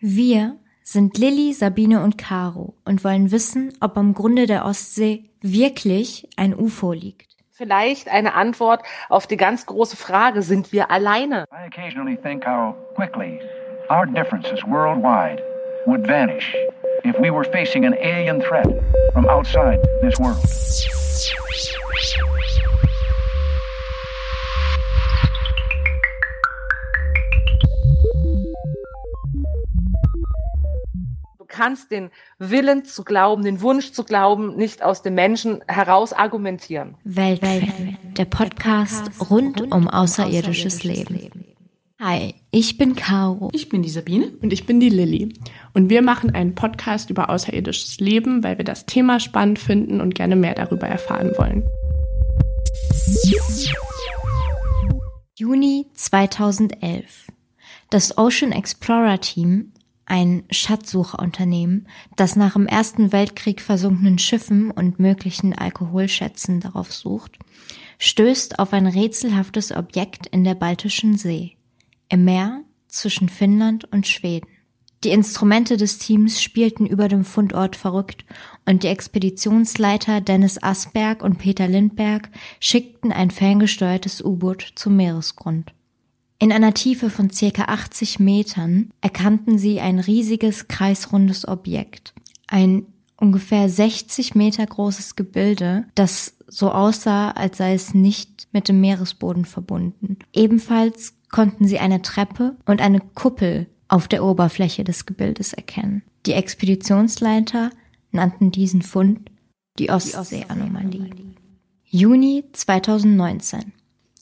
Wir sind Lilly, Sabine und Caro und wollen wissen, ob am Grunde der Ostsee wirklich ein UFO liegt. Vielleicht eine Antwort auf die ganz große Frage, sind wir alleine? I occasionally think how quickly our differences worldwide would vanish if we were facing an alien threat from outside this world. Kannst den Willen zu glauben, den Wunsch zu glauben, nicht aus dem Menschen heraus argumentieren. Weltfan, der Podcast rund um außerirdisches Leben. Hi, ich bin Caro. Ich bin die Sabine. Und ich bin die Lilly. Und wir machen einen Podcast über außerirdisches Leben, weil wir das Thema spannend finden und gerne mehr darüber erfahren wollen. Juni 2011. Das Ocean Explorer Team, ein Schatzsucherunternehmen, das nach im Ersten Weltkrieg versunkenen Schiffen und möglichen Alkoholschätzen darauf sucht, stößt auf ein rätselhaftes Objekt in der Baltischen See, im Meer zwischen Finnland und Schweden. Die Instrumente des Teams spielten über dem Fundort verrückt und die Expeditionsleiter Dennis Asberg und Peter Lindberg schickten ein ferngesteuertes U-Boot zum Meeresgrund. In einer Tiefe von circa 80 Metern erkannten sie ein riesiges kreisrundes Objekt. Ein ungefähr 60 Meter großes Gebilde, das so aussah, als sei es nicht mit dem Meeresboden verbunden. Ebenfalls konnten sie eine Treppe und eine Kuppel auf der Oberfläche des Gebildes erkennen. Die Expeditionsleiter nannten diesen Fund die Ostsee-Anomalie. Juni 2019,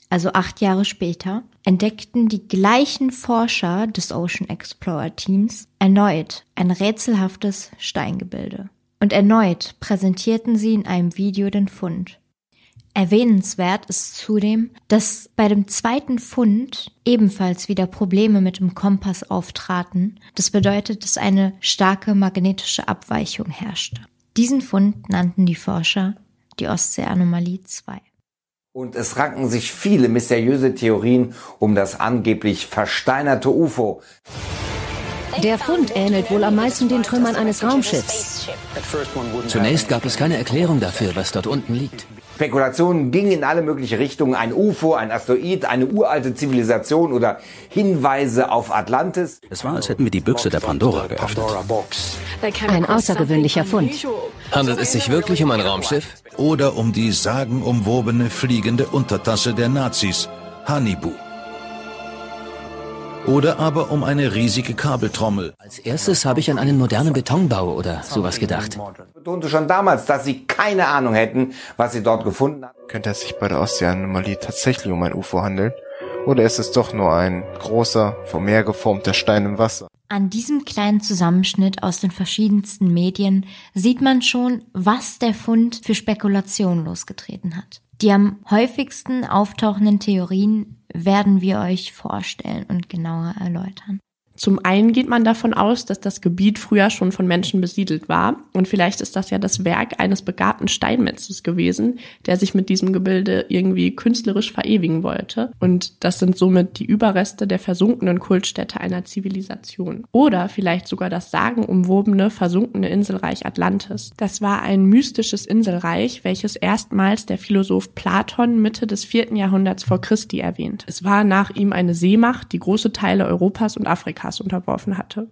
also acht Jahre später, entdeckten die gleichen Forscher des Ocean Explorer Teams erneut ein rätselhaftes Steingebilde. Und erneut präsentierten sie in einem Video den Fund. Erwähnenswert ist zudem, dass bei dem zweiten Fund ebenfalls wieder Probleme mit dem Kompass auftraten. Das bedeutet, dass eine starke magnetische Abweichung herrschte. Diesen Fund nannten die Forscher die Ostsee-Anomalie 2. Und es ranken sich viele mysteriöse Theorien um das angeblich versteinerte UFO. Der Fund ähnelt wohl am meisten den Trümmern eines Raumschiffs. Zunächst gab es keine Erklärung dafür, was dort unten liegt. Spekulationen gingen in alle möglichen Richtungen. Ein UFO, ein Asteroid, eine uralte Zivilisation oder Hinweise auf Atlantis. Es war, als hätten wir die Büchse der Pandora geöffnet. Ein außergewöhnlicher Fund. Handelt es sich wirklich um ein Raumschiff? Oder um die sagenumwobene fliegende Untertasse der Nazis, Hanibu. Oder aber um eine riesige Kabeltrommel. Als erstes habe ich an einen modernen Betonbau oder sowas gedacht. Betonte schon damals, dass sie keine Ahnung hätten, was sie dort gefunden haben. Könnte es sich bei der Ostsee-Anomalie tatsächlich um ein UFO handeln? Oder ist es doch nur ein großer, vom Meer geformter Stein im Wasser? An diesem kleinen Zusammenschnitt aus den verschiedensten Medien sieht man schon, was der Fund für Spekulationen losgetreten hat. Die am häufigsten auftauchenden Theorien werden wir euch vorstellen und genauer erläutern. Zum einen geht man davon aus, dass das Gebiet früher schon von Menschen besiedelt war und vielleicht ist das ja das Werk eines begabten Steinmetzes gewesen, der sich mit diesem Gebilde irgendwie künstlerisch verewigen wollte und das sind somit die Überreste der versunkenen Kultstätte einer Zivilisation oder vielleicht sogar das sagenumwobene versunkene Inselreich Atlantis. Das war ein mystisches Inselreich, welches erstmals der Philosoph Platon Mitte des vierten Jahrhunderts vor Christi erwähnt. Es war nach ihm eine Seemacht, die große Teile Europas und Afrikas unterworfen hatte.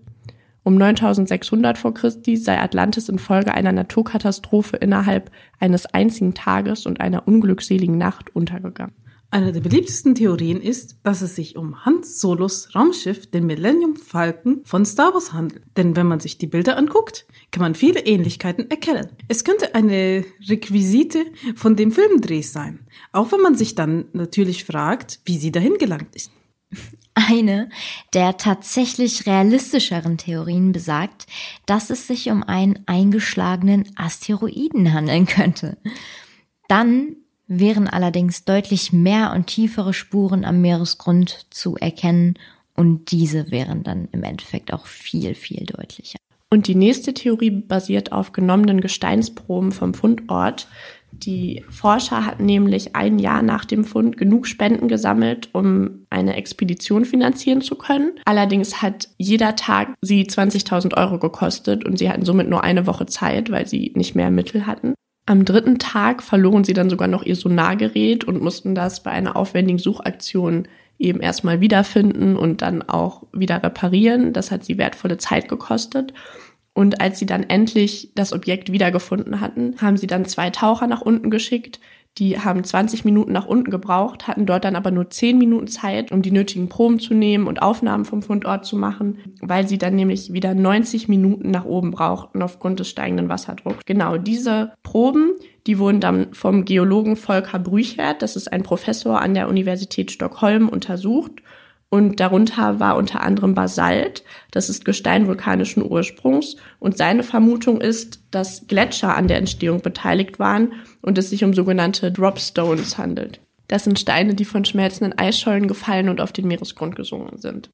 Um 9600 vor Christi sei Atlantis infolge einer Naturkatastrophe innerhalb eines einzigen Tages und einer unglückseligen Nacht untergegangen. Eine der beliebtesten Theorien ist, dass es sich um Hans Solos Raumschiff, den Millennium Falcon von Star Wars handelt. Denn wenn man sich die Bilder anguckt, kann man viele Ähnlichkeiten erkennen. Es könnte eine Requisite von dem Filmdreh sein. Auch wenn man sich dann natürlich fragt, wie sie dahin gelangt ist. Eine der tatsächlich realistischeren Theorien besagt, dass es sich um einen eingeschlagenen Asteroiden handeln könnte. Dann wären allerdings deutlich mehr und tiefere Spuren am Meeresgrund zu erkennen und diese wären dann im Endeffekt auch viel, viel deutlicher. Und die nächste Theorie basiert auf genommenen Gesteinsproben vom Fundort, Die Forscher hatten nämlich ein Jahr nach dem Fund genug Spenden gesammelt, um eine Expedition finanzieren zu können. Allerdings hat jeder Tag sie 20.000 Euro gekostet und sie hatten somit nur eine Woche Zeit, weil sie nicht mehr Mittel hatten. Am dritten Tag verloren sie dann sogar noch ihr Sonargerät und mussten das bei einer aufwendigen Suchaktion eben erstmal wiederfinden und dann auch wieder reparieren. Das hat sie wertvolle Zeit gekostet. Und als sie dann endlich das Objekt wiedergefunden hatten, haben sie dann zwei Taucher nach unten geschickt. Die haben 20 Minuten nach unten gebraucht, hatten dort dann aber nur 10 Minuten Zeit, um die nötigen Proben zu nehmen und Aufnahmen vom Fundort zu machen, weil sie dann nämlich wieder 90 Minuten nach oben brauchten aufgrund des steigenden Wasserdrucks. Genau, diese Proben, die wurden dann vom Geologen Volker Brüchert, das ist ein Professor an der Universität Stockholm, untersucht und darunter war unter anderem Basalt, das ist Gestein vulkanischen Ursprungs. Und seine Vermutung ist, dass Gletscher an der Entstehung beteiligt waren und es sich um sogenannte Dropstones handelt. Das sind Steine, die von schmelzenden Eisschollen gefallen und auf den Meeresgrund gesungen sind.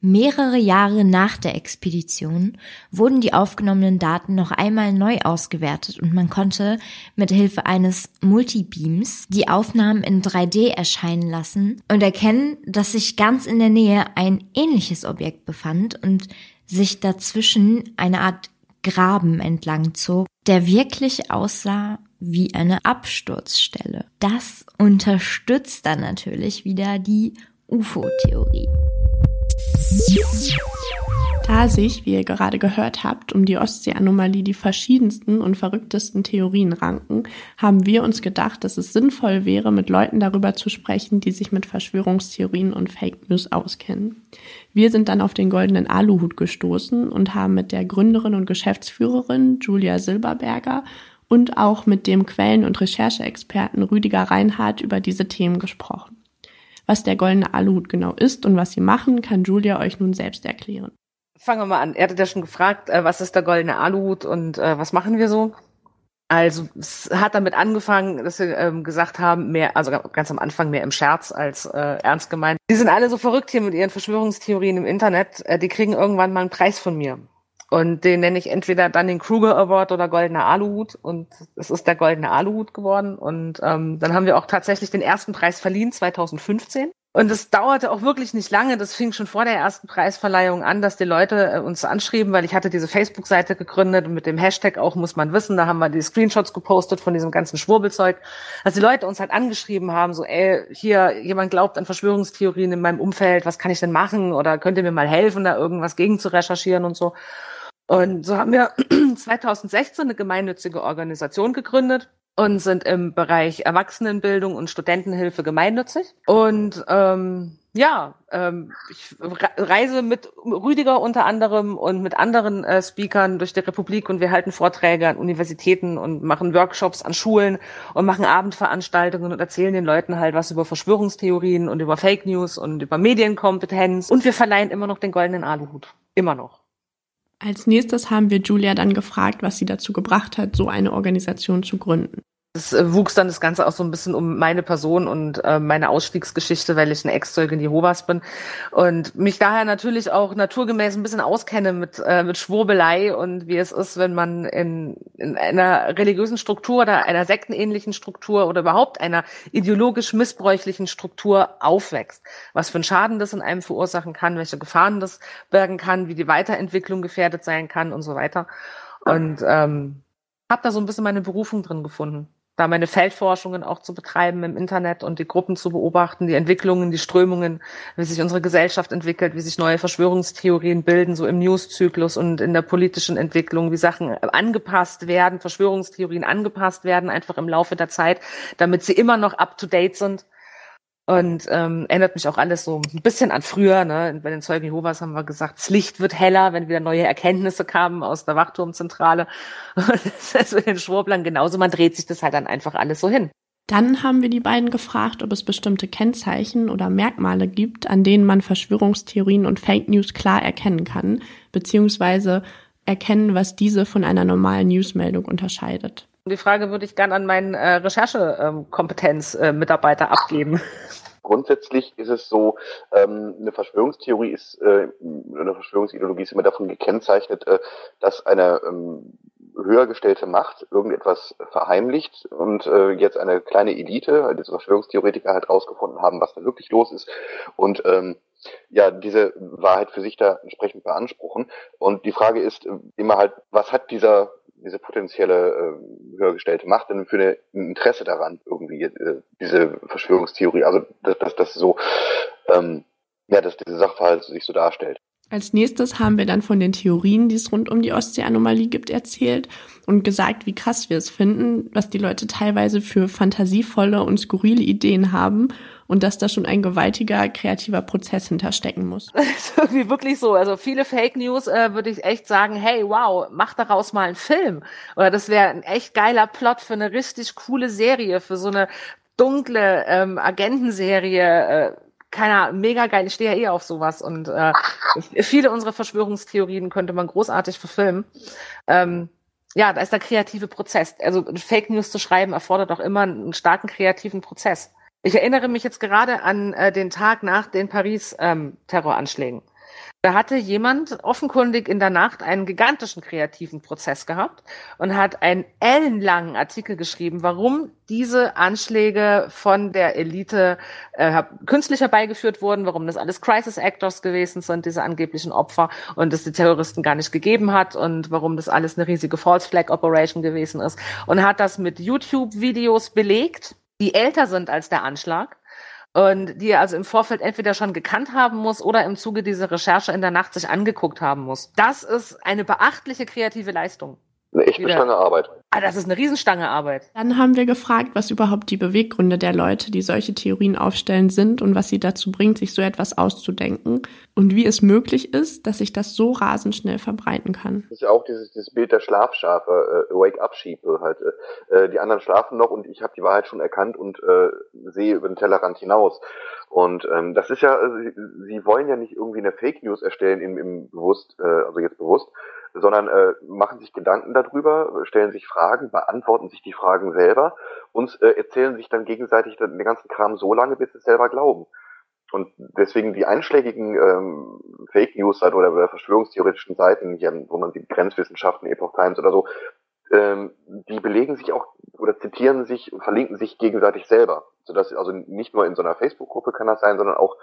Mehrere Jahre nach der Expedition wurden die aufgenommenen Daten noch einmal neu ausgewertet und man konnte mit Hilfe eines Multibeams die Aufnahmen in 3D erscheinen lassen und erkennen, dass sich ganz in der Nähe ein ähnliches Objekt befand und sich dazwischen eine Art Graben entlang zog, der wirklich aussah wie eine Absturzstelle. Das unterstützt dann natürlich wieder die UFO-Theorie. Da sich, wie ihr gerade gehört habt, um die Ostsee-Anomalie die verschiedensten und verrücktesten Theorien ranken, haben wir uns gedacht, dass es sinnvoll wäre, mit Leuten darüber zu sprechen, die sich mit Verschwörungstheorien und Fake News auskennen. Wir sind dann auf den goldenen Aluhut gestoßen und haben mit der Gründerin und Geschäftsführerin Julia Silberberger und auch mit dem Quellen- und Rechercheexperten Rüdiger Reinhardt über diese Themen gesprochen. Was der goldene Aluhut genau ist und was sie machen, kann Julia euch nun selbst erklären. Fangen wir mal an. Er hatte ja schon gefragt, äh, was ist der goldene Aluhut und äh, was machen wir so? Also es hat damit angefangen, dass wir ähm, gesagt haben, mehr, also ganz am Anfang mehr im Scherz als äh, ernst gemeint. Die sind alle so verrückt hier mit ihren Verschwörungstheorien im Internet. Äh, die kriegen irgendwann mal einen Preis von mir. Und den nenne ich entweder dann den Kruger Award oder Goldener Aluhut. Und es ist der Goldene Aluhut geworden. Und ähm, dann haben wir auch tatsächlich den ersten Preis verliehen, 2015. Und es dauerte auch wirklich nicht lange. Das fing schon vor der ersten Preisverleihung an, dass die Leute äh, uns anschrieben, weil ich hatte diese Facebook-Seite gegründet und mit dem Hashtag auch muss man wissen, da haben wir die Screenshots gepostet von diesem ganzen Schwurbelzeug, dass die Leute uns halt angeschrieben haben, so, ey, hier, jemand glaubt an Verschwörungstheorien in meinem Umfeld, was kann ich denn machen? Oder könnt ihr mir mal helfen, da irgendwas gegen zu recherchieren und so. Und so haben wir 2016 eine gemeinnützige Organisation gegründet und sind im Bereich Erwachsenenbildung und Studentenhilfe gemeinnützig. Und ähm, ja, ähm, ich reise mit Rüdiger unter anderem und mit anderen äh, Speakern durch die Republik und wir halten Vorträge an Universitäten und machen Workshops an Schulen und machen Abendveranstaltungen und erzählen den Leuten halt was über Verschwörungstheorien und über Fake News und über Medienkompetenz. Und wir verleihen immer noch den goldenen Aluhut. Immer noch. Als nächstes haben wir Julia dann gefragt, was sie dazu gebracht hat, so eine Organisation zu gründen. Es äh, wuchs dann das Ganze auch so ein bisschen um meine Person und äh, meine Ausstiegsgeschichte, weil ich eine Ex-Zeugin Jehovas bin und mich daher natürlich auch naturgemäß ein bisschen auskenne mit, äh, mit Schwurbelei und wie es ist, wenn man in, in einer religiösen Struktur oder einer sektenähnlichen Struktur oder überhaupt einer ideologisch missbräuchlichen Struktur aufwächst. Was für einen Schaden das in einem verursachen kann, welche Gefahren das bergen kann, wie die Weiterentwicklung gefährdet sein kann und so weiter. Und ähm, habe da so ein bisschen meine Berufung drin gefunden da meine Feldforschungen auch zu betreiben im Internet und die Gruppen zu beobachten, die Entwicklungen, die Strömungen, wie sich unsere Gesellschaft entwickelt, wie sich neue Verschwörungstheorien bilden, so im Newszyklus und in der politischen Entwicklung, wie Sachen angepasst werden, Verschwörungstheorien angepasst werden, einfach im Laufe der Zeit, damit sie immer noch up to date sind und ähm, erinnert mich auch alles so ein bisschen an früher. Ne? Bei den Zeugen Jehovas haben wir gesagt, das Licht wird heller, wenn wieder neue Erkenntnisse kamen aus der Wachturmzentrale. das ist mit den Schwurblern genauso. Man dreht sich das halt dann einfach alles so hin. Dann haben wir die beiden gefragt, ob es bestimmte Kennzeichen oder Merkmale gibt, an denen man Verschwörungstheorien und Fake News klar erkennen kann, beziehungsweise erkennen, was diese von einer normalen Newsmeldung unterscheidet. Die Frage würde ich gern an meinen äh, Recherchekompetenz-Mitarbeiter äh, abgeben. Grundsätzlich ist es so, ähm, eine Verschwörungstheorie ist, äh, eine Verschwörungsideologie ist immer davon gekennzeichnet, äh, dass eine ähm, höher gestellte Macht irgendetwas verheimlicht und äh, jetzt eine kleine Elite, diese Verschwörungstheoretiker halt rausgefunden haben, was da wirklich los ist und ähm, ja, diese Wahrheit für sich da entsprechend beanspruchen. Und die Frage ist immer halt, was hat dieser diese potenzielle äh, höher gestellte Macht denn für eine, ein Interesse daran, irgendwie äh, diese Verschwörungstheorie, also dass das, das so, ähm, ja, dass diese Sachverhalt sich so darstellt. Als nächstes haben wir dann von den Theorien, die es rund um die Ostsee-Anomalie gibt, erzählt und gesagt, wie krass wir es finden, was die Leute teilweise für fantasievolle und skurrile Ideen haben und dass da schon ein gewaltiger kreativer Prozess hinterstecken muss. Das ist irgendwie wirklich so. Also viele Fake News äh, würde ich echt sagen, hey, wow, mach daraus mal einen Film. Oder das wäre ein echt geiler Plot für eine richtig coole Serie, für so eine dunkle ähm, Agentenserie. Äh, keiner mega geil. Ich stehe ja eh auf sowas und äh, viele unserer Verschwörungstheorien könnte man großartig verfilmen. Ähm, ja, da ist der kreative Prozess. Also Fake News zu schreiben erfordert auch immer einen starken kreativen Prozess. Ich erinnere mich jetzt gerade an äh, den Tag nach den Paris-Terroranschlägen. Ähm, da hatte jemand offenkundig in der Nacht einen gigantischen kreativen Prozess gehabt und hat einen ellenlangen Artikel geschrieben, warum diese Anschläge von der Elite äh, künstlich herbeigeführt wurden, warum das alles Crisis Actors gewesen sind, diese angeblichen Opfer, und es die Terroristen gar nicht gegeben hat und warum das alles eine riesige False Flag Operation gewesen ist und hat das mit YouTube-Videos belegt, die älter sind als der Anschlag und die er also im Vorfeld entweder schon gekannt haben muss oder im Zuge dieser Recherche in der Nacht sich angeguckt haben muss. Das ist eine beachtliche kreative Leistung. Eine echte Stange Arbeit. Ah, das ist eine Riesenstange Arbeit. Dann haben wir gefragt, was überhaupt die Beweggründe der Leute, die solche Theorien aufstellen, sind und was sie dazu bringt, sich so etwas auszudenken und wie es möglich ist, dass sich das so rasend schnell verbreiten kann. Das ist ja auch dieses, dieses Bild der Schlafschafe, äh, Wake-up-Sheep halt. Äh, die anderen schlafen noch und ich habe die Wahrheit schon erkannt und äh, sehe über den Tellerrand hinaus. Und ähm, das ist ja, äh, sie, sie wollen ja nicht irgendwie eine Fake News erstellen im, im bewusst, äh, also jetzt bewusst, sondern äh, machen sich Gedanken darüber, stellen sich Fragen, beantworten sich die Fragen selber und äh, erzählen sich dann gegenseitig den ganzen Kram so lange, bis sie es selber glauben. Und deswegen die einschlägigen ähm, Fake News halt oder, oder verschwörungstheoretischen Seiten, hier, wo man sieht, Grenzwissenschaften, Epoch Times oder so, ähm, die belegen sich auch oder zitieren sich und verlinken sich gegenseitig selber. Sodass also nicht nur in so einer Facebook-Gruppe kann das sein, sondern auch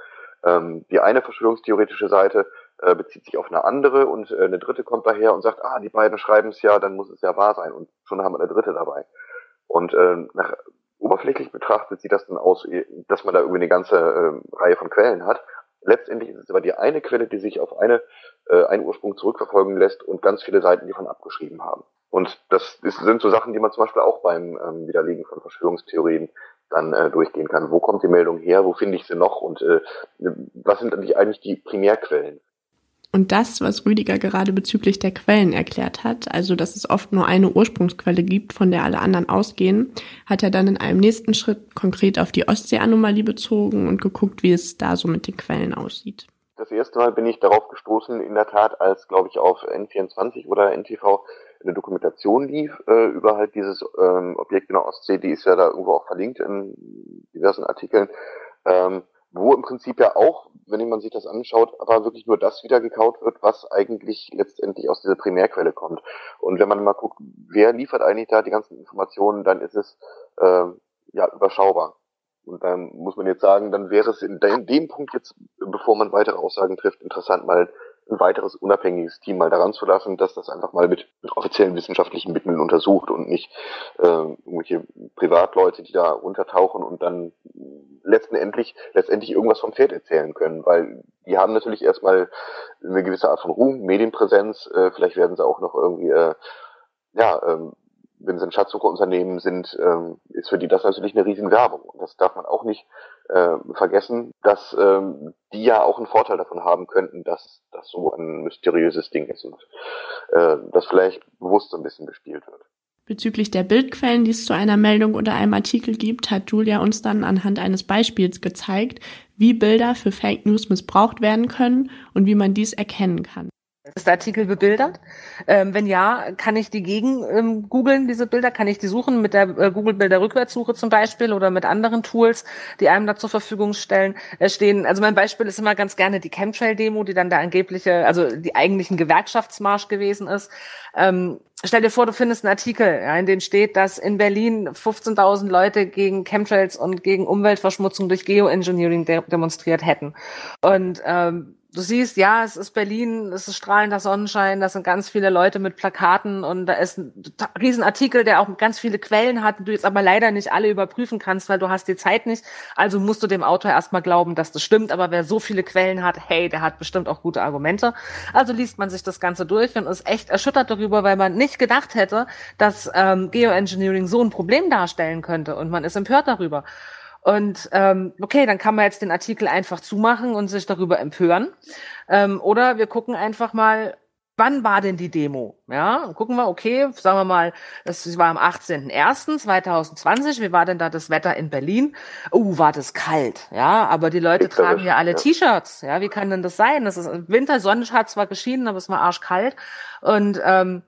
ähm, die eine verschwörungstheoretische Seite äh, bezieht sich auf eine andere und äh, eine dritte kommt daher und sagt, ah, die beiden schreiben es ja, dann muss es ja wahr sein und schon haben wir eine dritte dabei. Und äh, nach, oberflächlich betrachtet sieht das dann aus, dass man da irgendwie eine ganze äh, Reihe von Quellen hat. Letztendlich ist es aber die eine Quelle, die sich auf eine, äh, einen Ursprung zurückverfolgen lässt und ganz viele Seiten, die von abgeschrieben haben. Und das ist, sind so Sachen, die man zum Beispiel auch beim ähm, Widerlegen von Verschwörungstheorien dann äh, durchgehen kann. Wo kommt die Meldung her? Wo finde ich sie noch? Und äh, was sind eigentlich die Primärquellen? Und das, was Rüdiger gerade bezüglich der Quellen erklärt hat, also dass es oft nur eine Ursprungsquelle gibt, von der alle anderen ausgehen, hat er dann in einem nächsten Schritt konkret auf die Ostsee-Anomalie bezogen und geguckt, wie es da so mit den Quellen aussieht. Das erste Mal bin ich darauf gestoßen, in der Tat, als, glaube ich, auf N24 oder NTV eine Dokumentation lief äh, über halt dieses ähm, Objekt in der Ostsee, die ist ja da irgendwo auch verlinkt in diversen Artikeln. Ähm, wo im Prinzip ja auch, wenn man sich das anschaut, aber wirklich nur das wieder gekaut wird, was eigentlich letztendlich aus dieser Primärquelle kommt. Und wenn man mal guckt, wer liefert eigentlich da die ganzen Informationen, dann ist es äh, ja überschaubar. Und dann muss man jetzt sagen, dann wäre es in dem Punkt jetzt, bevor man weitere Aussagen trifft, interessant mal ein weiteres unabhängiges Team mal daran zu lassen, dass das einfach mal mit, mit offiziellen wissenschaftlichen Mitteln untersucht und nicht äh, irgendwelche Privatleute, die da untertauchen und dann letztendlich letztendlich irgendwas vom Pferd erzählen können, weil die haben natürlich erstmal eine gewisse Art von Ruhm, Medienpräsenz, äh, vielleicht werden sie auch noch irgendwie äh, ja ähm, wenn sie ein Schatzsucherunternehmen sind, ähm, ist für die das natürlich eine riesen. Und das darf man auch nicht äh, vergessen, dass ähm, die ja auch einen Vorteil davon haben könnten, dass das so ein mysteriöses Ding ist und äh, das vielleicht bewusst so ein bisschen gespielt wird. Bezüglich der Bildquellen, die es zu einer Meldung oder einem Artikel gibt, hat Julia uns dann anhand eines Beispiels gezeigt, wie Bilder für Fake News missbraucht werden können und wie man dies erkennen kann. Ist der Artikel bebildert? Ähm, wenn ja, kann ich die gegen ähm, googeln, diese Bilder? Kann ich die suchen mit der äh, Google-Bilder-Rückwärtssuche zum Beispiel oder mit anderen Tools, die einem da zur Verfügung stellen, äh, stehen? Also mein Beispiel ist immer ganz gerne die Chemtrail-Demo, die dann der angebliche, also die eigentlichen Gewerkschaftsmarsch gewesen ist. Ähm, stell dir vor, du findest einen Artikel, ja, in dem steht, dass in Berlin 15.000 Leute gegen Chemtrails und gegen Umweltverschmutzung durch Geoengineering de demonstriert hätten. Und ähm, du siehst, ja, es ist Berlin, es ist strahlender Sonnenschein, da sind ganz viele Leute mit Plakaten und da ist ein Riesenartikel, der auch ganz viele Quellen hat, du jetzt aber leider nicht alle überprüfen kannst, weil du hast die Zeit nicht. Also musst du dem Autor erstmal glauben, dass das stimmt, aber wer so viele Quellen hat, hey, der hat bestimmt auch gute Argumente. Also liest man sich das Ganze durch und ist echt erschüttert darüber, weil man nicht gedacht hätte, dass ähm, Geoengineering so ein Problem darstellen könnte und man ist empört darüber. Und ähm, okay, dann kann man jetzt den Artikel einfach zumachen und sich darüber empören. Ähm, oder wir gucken einfach mal, wann war denn die Demo? Ja, und gucken wir, okay, sagen wir mal, das war am 18.01.2020, wie war denn da das Wetter in Berlin? Uh, war das kalt, ja, aber die Leute tragen ja alle T-Shirts, ja, wie kann denn das sein? Das ist Winter, Sonne hat zwar geschienen, aber es war arschkalt und ähm,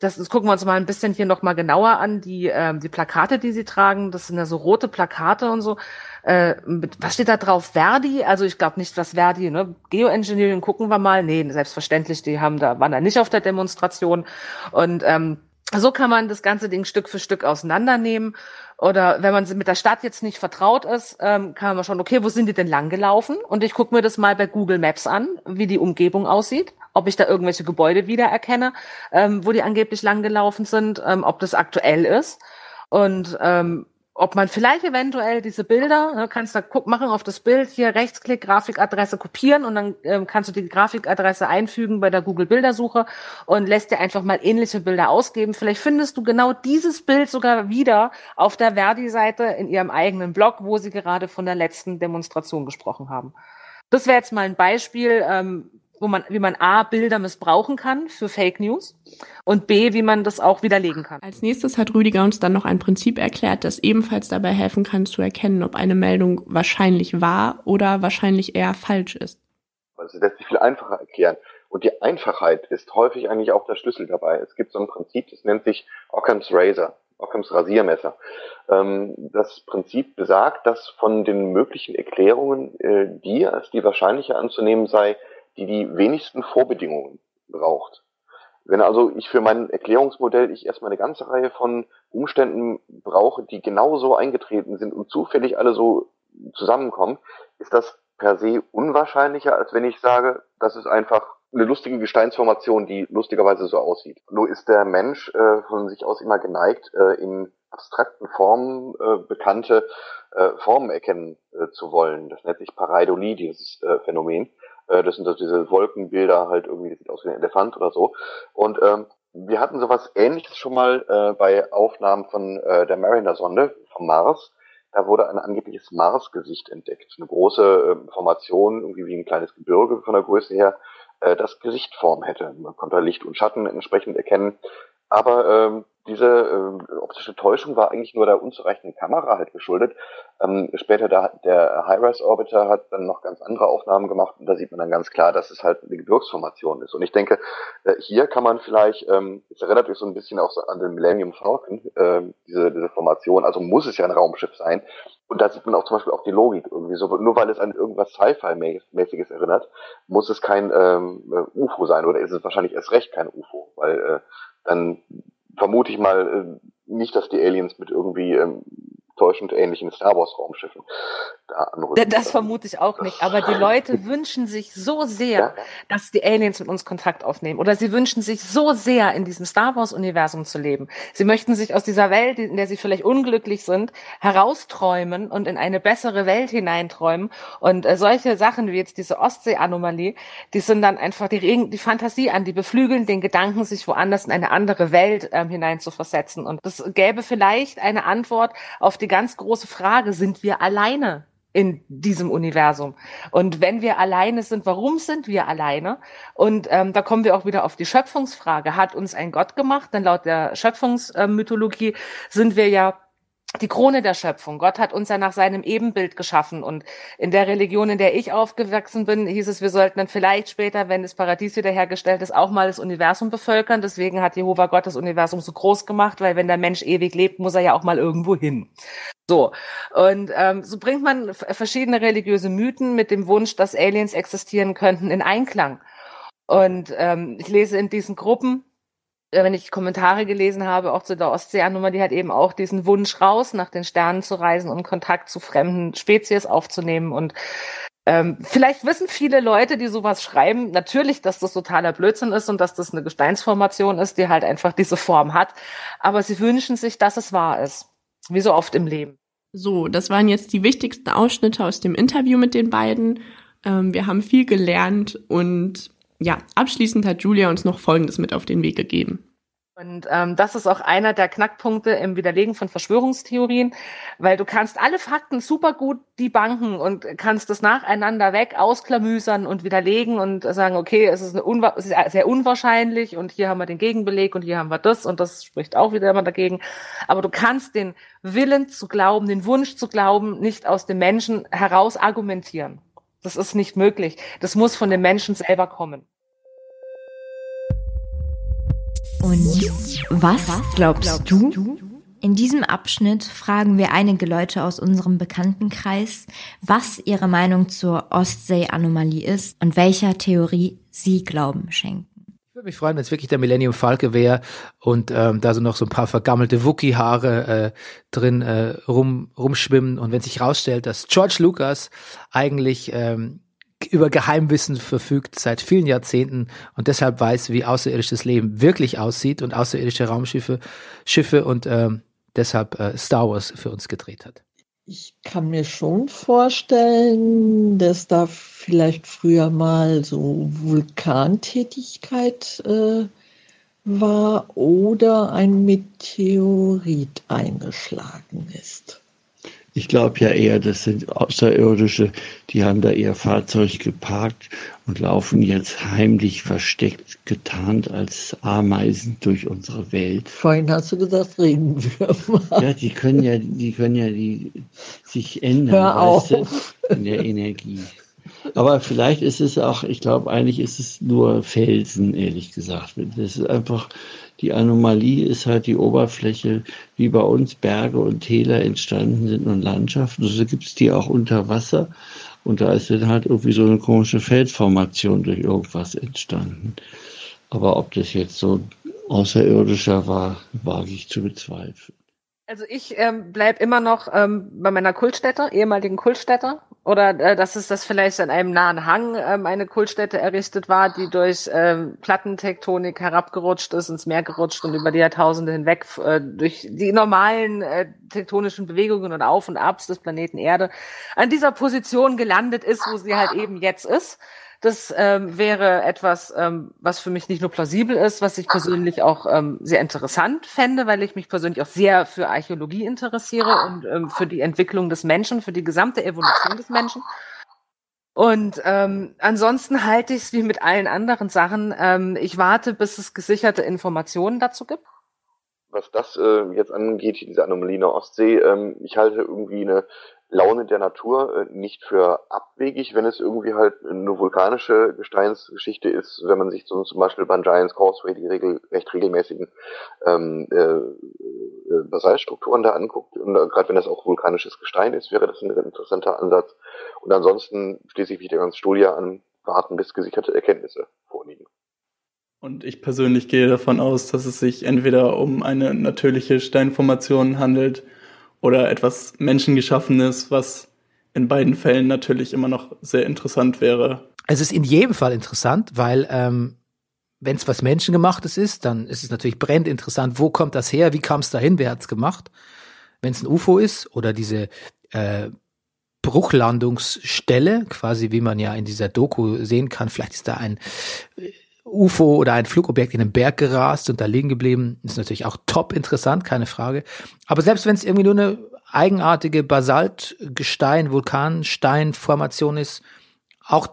das, das gucken wir uns mal ein bisschen hier noch mal genauer an, die, ähm, die Plakate, die sie tragen. Das sind ja so rote Plakate und so. Äh, mit, was steht da drauf? Verdi? Also ich glaube nicht, was Verdi, ne? Geoengineering gucken wir mal. Nee, selbstverständlich, die haben da, waren da nicht auf der Demonstration. Und ähm, so kann man das ganze Ding Stück für Stück auseinandernehmen. Oder wenn man mit der Stadt jetzt nicht vertraut ist, ähm, kann man schon, okay, wo sind die denn langgelaufen? Und ich gucke mir das mal bei Google Maps an, wie die Umgebung aussieht, ob ich da irgendwelche Gebäude wiedererkenne, ähm, wo die angeblich langgelaufen sind, ähm, ob das aktuell ist. Und ähm, ob man vielleicht eventuell diese Bilder, ne, kannst da guck, machen auf das Bild, hier Rechtsklick, Grafikadresse kopieren und dann ähm, kannst du die Grafikadresse einfügen bei der Google Bildersuche und lässt dir einfach mal ähnliche Bilder ausgeben. Vielleicht findest du genau dieses Bild sogar wieder auf der Verdi-Seite in ihrem eigenen Blog, wo sie gerade von der letzten Demonstration gesprochen haben. Das wäre jetzt mal ein Beispiel, ähm, wo man, wie man A, Bilder missbrauchen kann für Fake News und B, wie man das auch widerlegen kann. Als nächstes hat Rüdiger uns dann noch ein Prinzip erklärt, das ebenfalls dabei helfen kann zu erkennen, ob eine Meldung wahrscheinlich wahr oder wahrscheinlich eher falsch ist. Das lässt sich viel einfacher erklären. Und die Einfachheit ist häufig eigentlich auch der Schlüssel dabei. Es gibt so ein Prinzip, das nennt sich Occam's Razor, Occam's Rasiermesser. Ähm, das Prinzip besagt, dass von den möglichen Erklärungen äh, die als die wahrscheinlicher anzunehmen sei, die die wenigsten Vorbedingungen braucht. Wenn also ich für mein Erklärungsmodell ich erstmal eine ganze Reihe von Umständen brauche, die genauso eingetreten sind und zufällig alle so zusammenkommen, ist das per se unwahrscheinlicher, als wenn ich sage, das ist einfach eine lustige Gesteinsformation, die lustigerweise so aussieht. Nur ist der Mensch äh, von sich aus immer geneigt, äh, in abstrakten Formen äh, bekannte äh, Formen erkennen äh, zu wollen. Das nennt sich Pareidolie, dieses äh, Phänomen. Äh, das sind so diese Wolkenbilder halt irgendwie, das sieht aus wie ein Elefant oder so. Und ähm, wir hatten sowas ähnliches schon mal äh, bei Aufnahmen von äh, der Mariner-Sonde vom Mars. Da wurde ein angebliches Mars-Gesicht entdeckt. Eine große äh, Formation, irgendwie wie ein kleines Gebirge von der Größe her, äh, das Gesichtform hätte. Man konnte Licht und Schatten entsprechend erkennen. Aber ähm, diese äh, optische Täuschung war eigentlich nur der unzureichenden Kamera halt geschuldet. Ähm, später der, der High-Res-Orbiter hat dann noch ganz andere Aufnahmen gemacht und da sieht man dann ganz klar, dass es halt eine Gebirgsformation ist. Und ich denke, äh, hier kann man vielleicht, ähm, es erinnert mich so ein bisschen auch so an den Millennium Falcon, äh, diese, diese Formation, also muss es ja ein Raumschiff sein. Und da sieht man auch zum Beispiel auch die Logik irgendwie so, nur weil es an irgendwas Sci-Fi-mäßiges erinnert, muss es kein ähm, äh, UFO sein oder ist es wahrscheinlich erst recht kein UFO, weil äh, dann vermute ich mal äh, nicht, dass die Aliens mit irgendwie ähm, täuschend ähnlichen Star Wars Raumschiffen da anrücken. Das vermute ich auch nicht. Aber die Leute wünschen sich so sehr, ja. dass die Aliens mit uns Kontakt aufnehmen. Oder sie wünschen sich so sehr, in diesem Star Wars Universum zu leben. Sie möchten sich aus dieser Welt, in der sie vielleicht unglücklich sind, herausträumen und in eine bessere Welt hineinträumen. Und äh, solche Sachen wie jetzt diese Ostsee-Anomalie, die sind dann einfach, die regen die Fantasie an, die beflügeln den Gedanken, sich woanders in eine andere Welt ähm, hinein zu versetzen. Und das gäbe vielleicht eine Antwort auf die ganz große Frage, sind wir alleine in diesem Universum? Und wenn wir alleine sind, warum sind wir alleine? Und ähm, da kommen wir auch wieder auf die Schöpfungsfrage. Hat uns ein Gott gemacht? Denn laut der Schöpfungsmythologie sind wir ja die Krone der Schöpfung. Gott hat uns ja nach seinem Ebenbild geschaffen. Und in der Religion, in der ich aufgewachsen bin, hieß es, wir sollten dann vielleicht später, wenn das Paradies wiederhergestellt ist, auch mal das Universum bevölkern. Deswegen hat Jehova Gott das Universum so groß gemacht, weil wenn der Mensch ewig lebt, muss er ja auch mal irgendwo hin. So. Und ähm, so bringt man verschiedene religiöse Mythen mit dem Wunsch, dass Aliens existieren könnten, in Einklang. Und ähm, ich lese in diesen Gruppen, wenn ich Kommentare gelesen habe, auch zu der Ostseeannummer, die hat eben auch diesen Wunsch raus, nach den Sternen zu reisen und Kontakt zu fremden Spezies aufzunehmen. Und ähm, vielleicht wissen viele Leute, die sowas schreiben, natürlich, dass das totaler Blödsinn ist und dass das eine Gesteinsformation ist, die halt einfach diese Form hat. Aber sie wünschen sich, dass es wahr ist. Wie so oft im Leben. So, das waren jetzt die wichtigsten Ausschnitte aus dem Interview mit den beiden. Ähm, wir haben viel gelernt und ja, abschließend hat Julia uns noch Folgendes mit auf den Weg gegeben. Und ähm, das ist auch einer der Knackpunkte im Widerlegen von Verschwörungstheorien, weil du kannst alle Fakten super gut debunken und kannst das nacheinander weg ausklamüsern und widerlegen und sagen, okay, es ist, unwa sehr unwahrscheinlich und hier haben wir den Gegenbeleg und hier haben wir das und das spricht auch wieder immer dagegen. Aber du kannst den Willen zu glauben, den Wunsch zu glauben, nicht aus dem Menschen heraus argumentieren. Das ist nicht möglich. Das muss von den Menschen selber kommen. Und was glaubst du? In diesem Abschnitt fragen wir einige Leute aus unserem Bekanntenkreis, was ihre Meinung zur Ostsee-Anomalie ist und welcher Theorie sie Glauben schenken. Ich würde mich freuen, wenn es wirklich der Millennium Falke wäre und ähm, da so noch so ein paar vergammelte Wookie-Haare äh, drin äh, rum, rumschwimmen und wenn sich rausstellt, dass George Lucas eigentlich ähm, über Geheimwissen verfügt seit vielen Jahrzehnten und deshalb weiß, wie außerirdisches Leben wirklich aussieht und außerirdische Raumschiffe Schiffe und ähm, deshalb äh, Star Wars für uns gedreht hat. Ich kann mir schon vorstellen, dass da vielleicht früher mal so Vulkantätigkeit äh, war oder ein Meteorit eingeschlagen ist. Ich glaube ja eher, das sind Außerirdische, die haben da ihr Fahrzeug geparkt und laufen jetzt heimlich versteckt, getarnt als Ameisen durch unsere Welt. Vorhin hast du gesagt, Regenwürmer. Ja, die können ja, die können ja die sich ändern, Hör auf. Du, in der Energie. Aber vielleicht ist es auch, ich glaube, eigentlich ist es nur Felsen, ehrlich gesagt. Das ist einfach die Anomalie ist halt die Oberfläche, wie bei uns Berge und Täler entstanden sind und Landschaften. So gibt es die auch unter Wasser. Und da ist dann halt irgendwie so eine komische Feldformation durch irgendwas entstanden. Aber ob das jetzt so außerirdischer war, wage ich zu bezweifeln. Also ich ähm, bleib immer noch ähm, bei meiner Kultstätte, ehemaligen Kultstätte. Oder äh, dass es das vielleicht an einem nahen Hang ähm, eine Kultstätte errichtet war, die durch ähm, Plattentektonik herabgerutscht ist, ins Meer gerutscht und über die Jahrtausende hinweg äh, durch die normalen äh, tektonischen Bewegungen und Auf und Abs des Planeten Erde an dieser Position gelandet ist, wo sie halt eben jetzt ist. Das ähm, wäre etwas, ähm, was für mich nicht nur plausibel ist, was ich persönlich auch ähm, sehr interessant fände, weil ich mich persönlich auch sehr für Archäologie interessiere und ähm, für die Entwicklung des Menschen, für die gesamte Evolution des Menschen. Und ähm, ansonsten halte ich es wie mit allen anderen Sachen. Ähm, ich warte, bis es gesicherte Informationen dazu gibt. Was das äh, jetzt angeht, diese Anomalie in der Ostsee, ähm, ich halte irgendwie eine Laune der Natur äh, nicht für abwegig, wenn es irgendwie halt eine vulkanische Gesteinsgeschichte ist, wenn man sich zum Beispiel beim Giants Causeway die regel, recht regelmäßigen ähm, äh, äh, Basaltstrukturen da anguckt und äh, gerade wenn das auch vulkanisches Gestein ist, wäre das ein interessanter Ansatz. Und ansonsten schließe ich mich der ganzen Studie an, warten bis gesicherte Erkenntnisse vorliegen. Und ich persönlich gehe davon aus, dass es sich entweder um eine natürliche Steinformation handelt, oder etwas Menschengeschaffenes, was in beiden Fällen natürlich immer noch sehr interessant wäre. Es ist in jedem Fall interessant, weil ähm, wenn es was Menschengemachtes ist, dann ist es natürlich brennend interessant, wo kommt das her, wie kam es dahin, wer hat's gemacht. Wenn es ein UFO ist oder diese äh, Bruchlandungsstelle, quasi wie man ja in dieser Doku sehen kann, vielleicht ist da ein UFO oder ein Flugobjekt in den Berg gerast und da liegen geblieben, ist natürlich auch top interessant, keine Frage. Aber selbst wenn es irgendwie nur eine eigenartige Basaltgestein, Vulkansteinformation ist, auch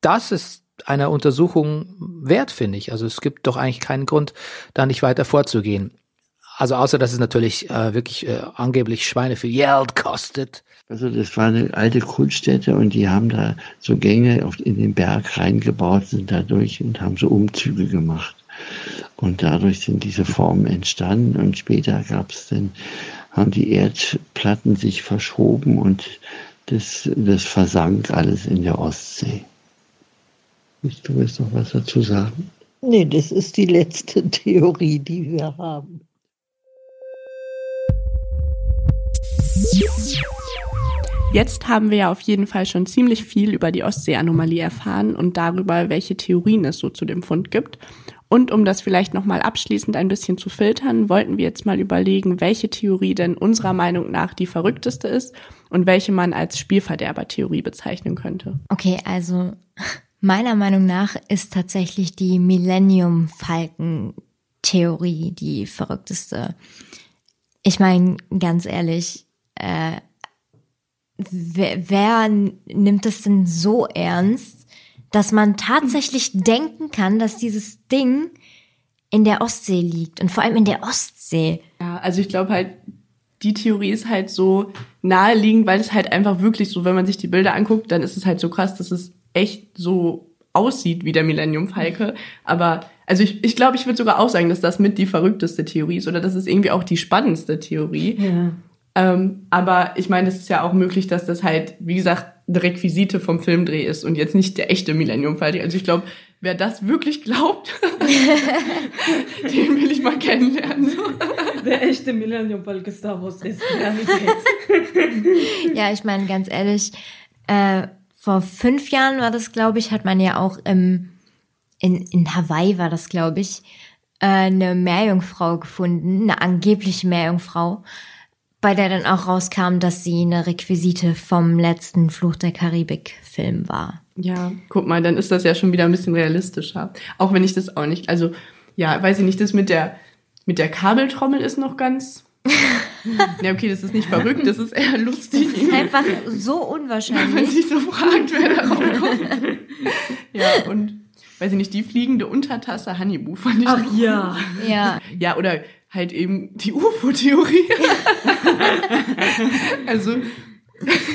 das ist einer Untersuchung wert, finde ich. Also es gibt doch eigentlich keinen Grund, da nicht weiter vorzugehen. Also außer dass es natürlich äh, wirklich äh, angeblich Schweine für Geld kostet. Also das war eine alte Kunststätte und die haben da so Gänge in den Berg reingebaut, sind dadurch und haben so Umzüge gemacht. Und dadurch sind diese Formen entstanden und später gab es dann, haben die Erdplatten sich verschoben und das, das versank alles in der Ostsee. Willst du jetzt noch was dazu sagen? Nee, das ist die letzte Theorie, die wir haben. Jetzt haben wir ja auf jeden Fall schon ziemlich viel über die Ostsee-Anomalie erfahren und darüber, welche Theorien es so zu dem Fund gibt. Und um das vielleicht nochmal abschließend ein bisschen zu filtern, wollten wir jetzt mal überlegen, welche Theorie denn unserer Meinung nach die verrückteste ist und welche man als Spielverderber-Theorie bezeichnen könnte. Okay, also meiner Meinung nach ist tatsächlich die Millennium-Falken-Theorie die verrückteste. Ich meine, ganz ehrlich, äh, wer, wer nimmt das denn so ernst, dass man tatsächlich denken kann, dass dieses Ding in der Ostsee liegt und vor allem in der Ostsee. Ja, also ich glaube halt, die Theorie ist halt so naheliegend, weil es halt einfach wirklich so, wenn man sich die Bilder anguckt, dann ist es halt so krass, dass es echt so aussieht wie der Millennium Falke. Aber also ich, ich glaube, ich würde sogar auch sagen, dass das mit die verrückteste Theorie ist oder das ist irgendwie auch die spannendste Theorie. Ja. Ähm, aber ich meine, es ist ja auch möglich, dass das halt, wie gesagt, eine Requisite vom Filmdreh ist und jetzt nicht der echte Millennium Falke. Also ich glaube, wer das wirklich glaubt, den will ich mal kennenlernen. Der echte Millennium Falke Star Wars ist ja, ich meine, ganz ehrlich, äh, vor fünf Jahren war das, glaube ich, hat man ja auch im, in, in Hawaii war das, glaube ich, äh, eine Meerjungfrau gefunden, eine angebliche Meerjungfrau, bei der dann auch rauskam, dass sie eine Requisite vom letzten Fluch der Karibik-Film war. Ja, guck mal, dann ist das ja schon wieder ein bisschen realistischer. Auch wenn ich das auch nicht, also ja, weiß ich nicht, das mit der mit der Kabeltrommel ist noch ganz. ja, okay, das ist nicht verrückt, das ist eher lustig. Das ist einfach so unwahrscheinlich. Wenn man sich so fragt, wer darauf kommt. ja, und weiß ich nicht, die fliegende Untertasse Hannibal fand ich. Ach ja. Ja. Ja, oder halt eben die UFO-Theorie. also,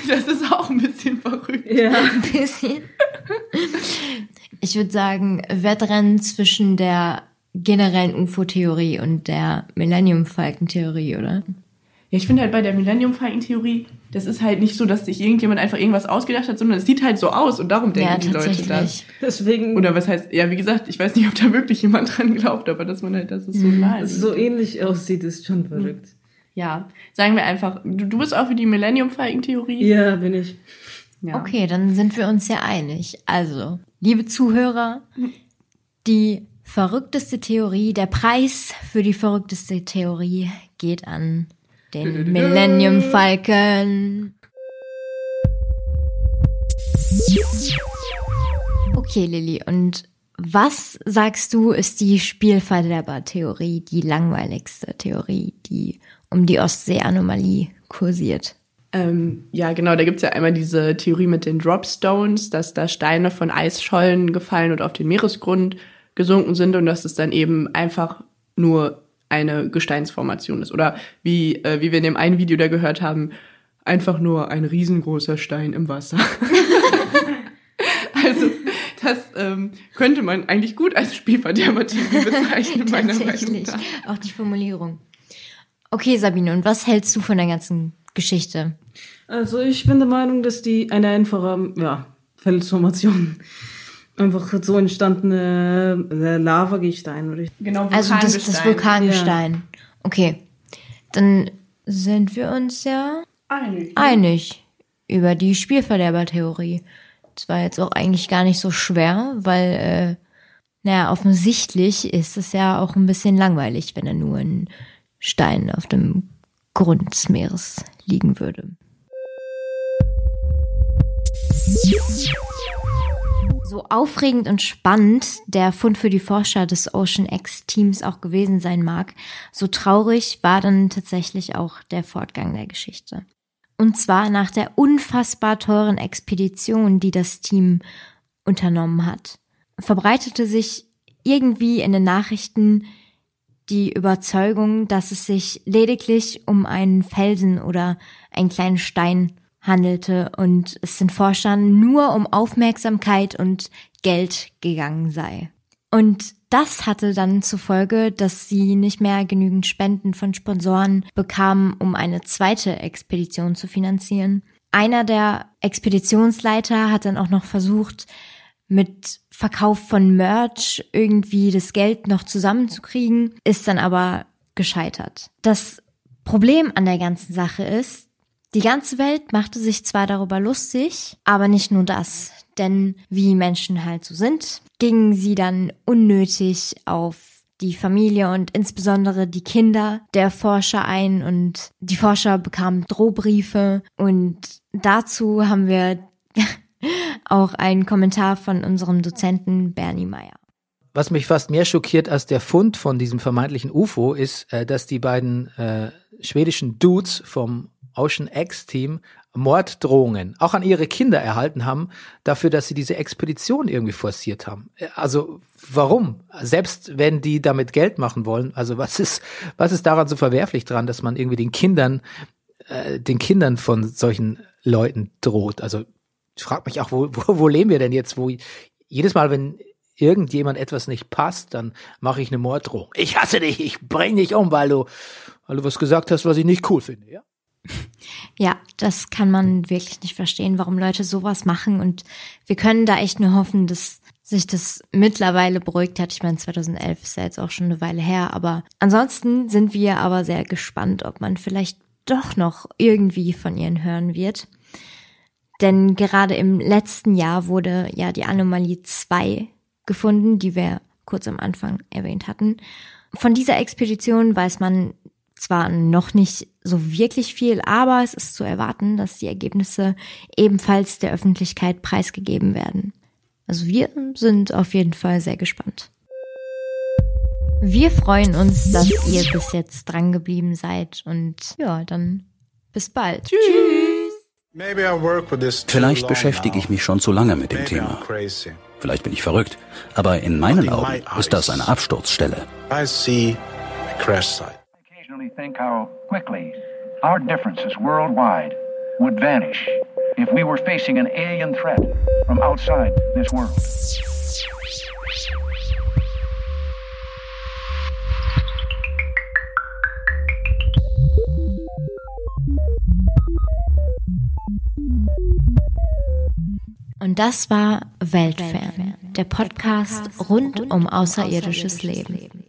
das ist auch ein bisschen verrückt. Ja, ein bisschen. Ich würde sagen, Wettrennen zwischen der generellen UFO-Theorie und der Millennium-Falken-Theorie, oder? Ja, ich finde halt bei der Millennium-Falken-Theorie, das ist halt nicht so, dass sich irgendjemand einfach irgendwas ausgedacht hat, sondern es sieht halt so aus und darum denken Ja, die Leute das. Deswegen. Oder was heißt, ja, wie gesagt, ich weiß nicht, ob da wirklich jemand dran glaubt, aber dass man halt, dass es so nahe Dass es so ähnlich aussieht, ist schon verrückt. Ja, sagen wir einfach, du, du bist auch für die Millennium-Falken-Theorie? Ja, bin ich. Ja. Okay, dann sind wir uns ja einig. Also, liebe Zuhörer, die verrückteste Theorie, der Preis für die verrückteste Theorie geht an den Millennium Falcon. Okay, Lilly, und was sagst du, ist die Spielverderber-Theorie, die langweiligste Theorie, die um die Ostsee-Anomalie kursiert? Ähm, ja, genau, da gibt's ja einmal diese Theorie mit den Dropstones, dass da Steine von Eisschollen gefallen und auf den Meeresgrund gesunken sind und dass es dann eben einfach nur eine Gesteinsformation ist. Oder wie, äh, wie wir in dem einen Video da gehört haben, einfach nur ein riesengroßer Stein im Wasser. also das ähm, könnte man eigentlich gut als Spielverderber-Theorie bezeichnen, meiner Meinung nach. Auch die Formulierung. Okay, Sabine, und was hältst du von der ganzen Geschichte? Also ich bin der Meinung, dass die eine einfache ja, Felsformation einfach so entstandene äh, Lavagestein. Oder ich- Genau, Also das, das Vulkangestein. Okay, dann sind wir uns ja Einig. einig über die Spielverderber-Theorie. Das war jetzt auch eigentlich gar nicht so schwer, weil, äh, naja, offensichtlich ist es ja auch ein bisschen langweilig, wenn er nur ein Stein auf dem Grund des Meeres liegen würde. So aufregend und spannend der Fund für die Forscher des Ocean X-Teams auch gewesen sein mag, so traurig war dann tatsächlich auch der Fortgang der Geschichte. Und zwar nach der unfassbar teuren Expedition, die das Team unternommen hat, verbreitete sich irgendwie in den Nachrichten die Überzeugung, dass es sich lediglich um einen Felsen oder einen kleinen Stein handelte und es den Forschern nur um Aufmerksamkeit und Geld gegangen sei. Und das hatte dann zur Folge, dass sie nicht mehr genügend Spenden von Sponsoren bekamen, um eine zweite Expedition zu finanzieren. Einer der Expeditionsleiter hat dann auch noch versucht, mit Verkauf von Merch irgendwie das Geld noch zusammenzukriegen, ist dann aber gescheitert. Das Problem an der ganzen Sache ist, die ganze Welt machte sich zwar darüber lustig, aber nicht nur das. Denn wie Menschen halt so sind, gingen sie dann unnötig auf die Familie und insbesondere die Kinder der Forscher ein und die Forscher bekamen Drohbriefe und dazu haben wir auch einen Kommentar von unserem Dozenten Bernie Meyer. Was mich fast mehr schockiert als der Fund von diesem vermeintlichen UFO ist, äh, dass die beiden äh, schwedischen Dudes vom Ocean X-Team Morddrohungen auch an ihre Kinder erhalten haben, dafür, dass sie diese Expedition irgendwie forciert haben. Also warum? Selbst wenn die damit Geld machen wollen, also was ist, was ist daran so verwerflich dran, dass man irgendwie den Kindern, äh, den Kindern von solchen Leuten droht? Also ich frage mich auch, wo, wo, wo leben wir denn jetzt, wo jedes Mal, wenn irgendjemand etwas nicht passt, dann mache ich eine Morddrohung. Ich hasse dich, ich bring dich um, weil du, weil du was gesagt hast, was ich nicht cool finde, ja? Ja, das kann man wirklich nicht verstehen, warum Leute sowas machen. Und wir können da echt nur hoffen, dass sich das mittlerweile beruhigt hat. Ich meine, 2011 ist ja jetzt auch schon eine Weile her. Aber ansonsten sind wir aber sehr gespannt, ob man vielleicht doch noch irgendwie von ihnen hören wird. Denn gerade im letzten Jahr wurde ja die Anomalie 2 gefunden, die wir kurz am Anfang erwähnt hatten. Von dieser Expedition weiß man zwar noch nicht so wirklich viel, aber es ist zu erwarten, dass die Ergebnisse ebenfalls der Öffentlichkeit preisgegeben werden. Also wir sind auf jeden Fall sehr gespannt. Wir freuen uns, dass ihr bis jetzt dran geblieben seid und ja, dann bis bald. Tschüss. Vielleicht beschäftige ich mich schon zu lange mit dem Thema. Vielleicht bin ich verrückt, aber in meinen Augen ist das eine Absturzstelle. Occasionally think how quickly our differences worldwide would vanish if we were facing an alien threat from outside this world. Und das war Weltfern, der Podcast rund um außerirdisches Leben.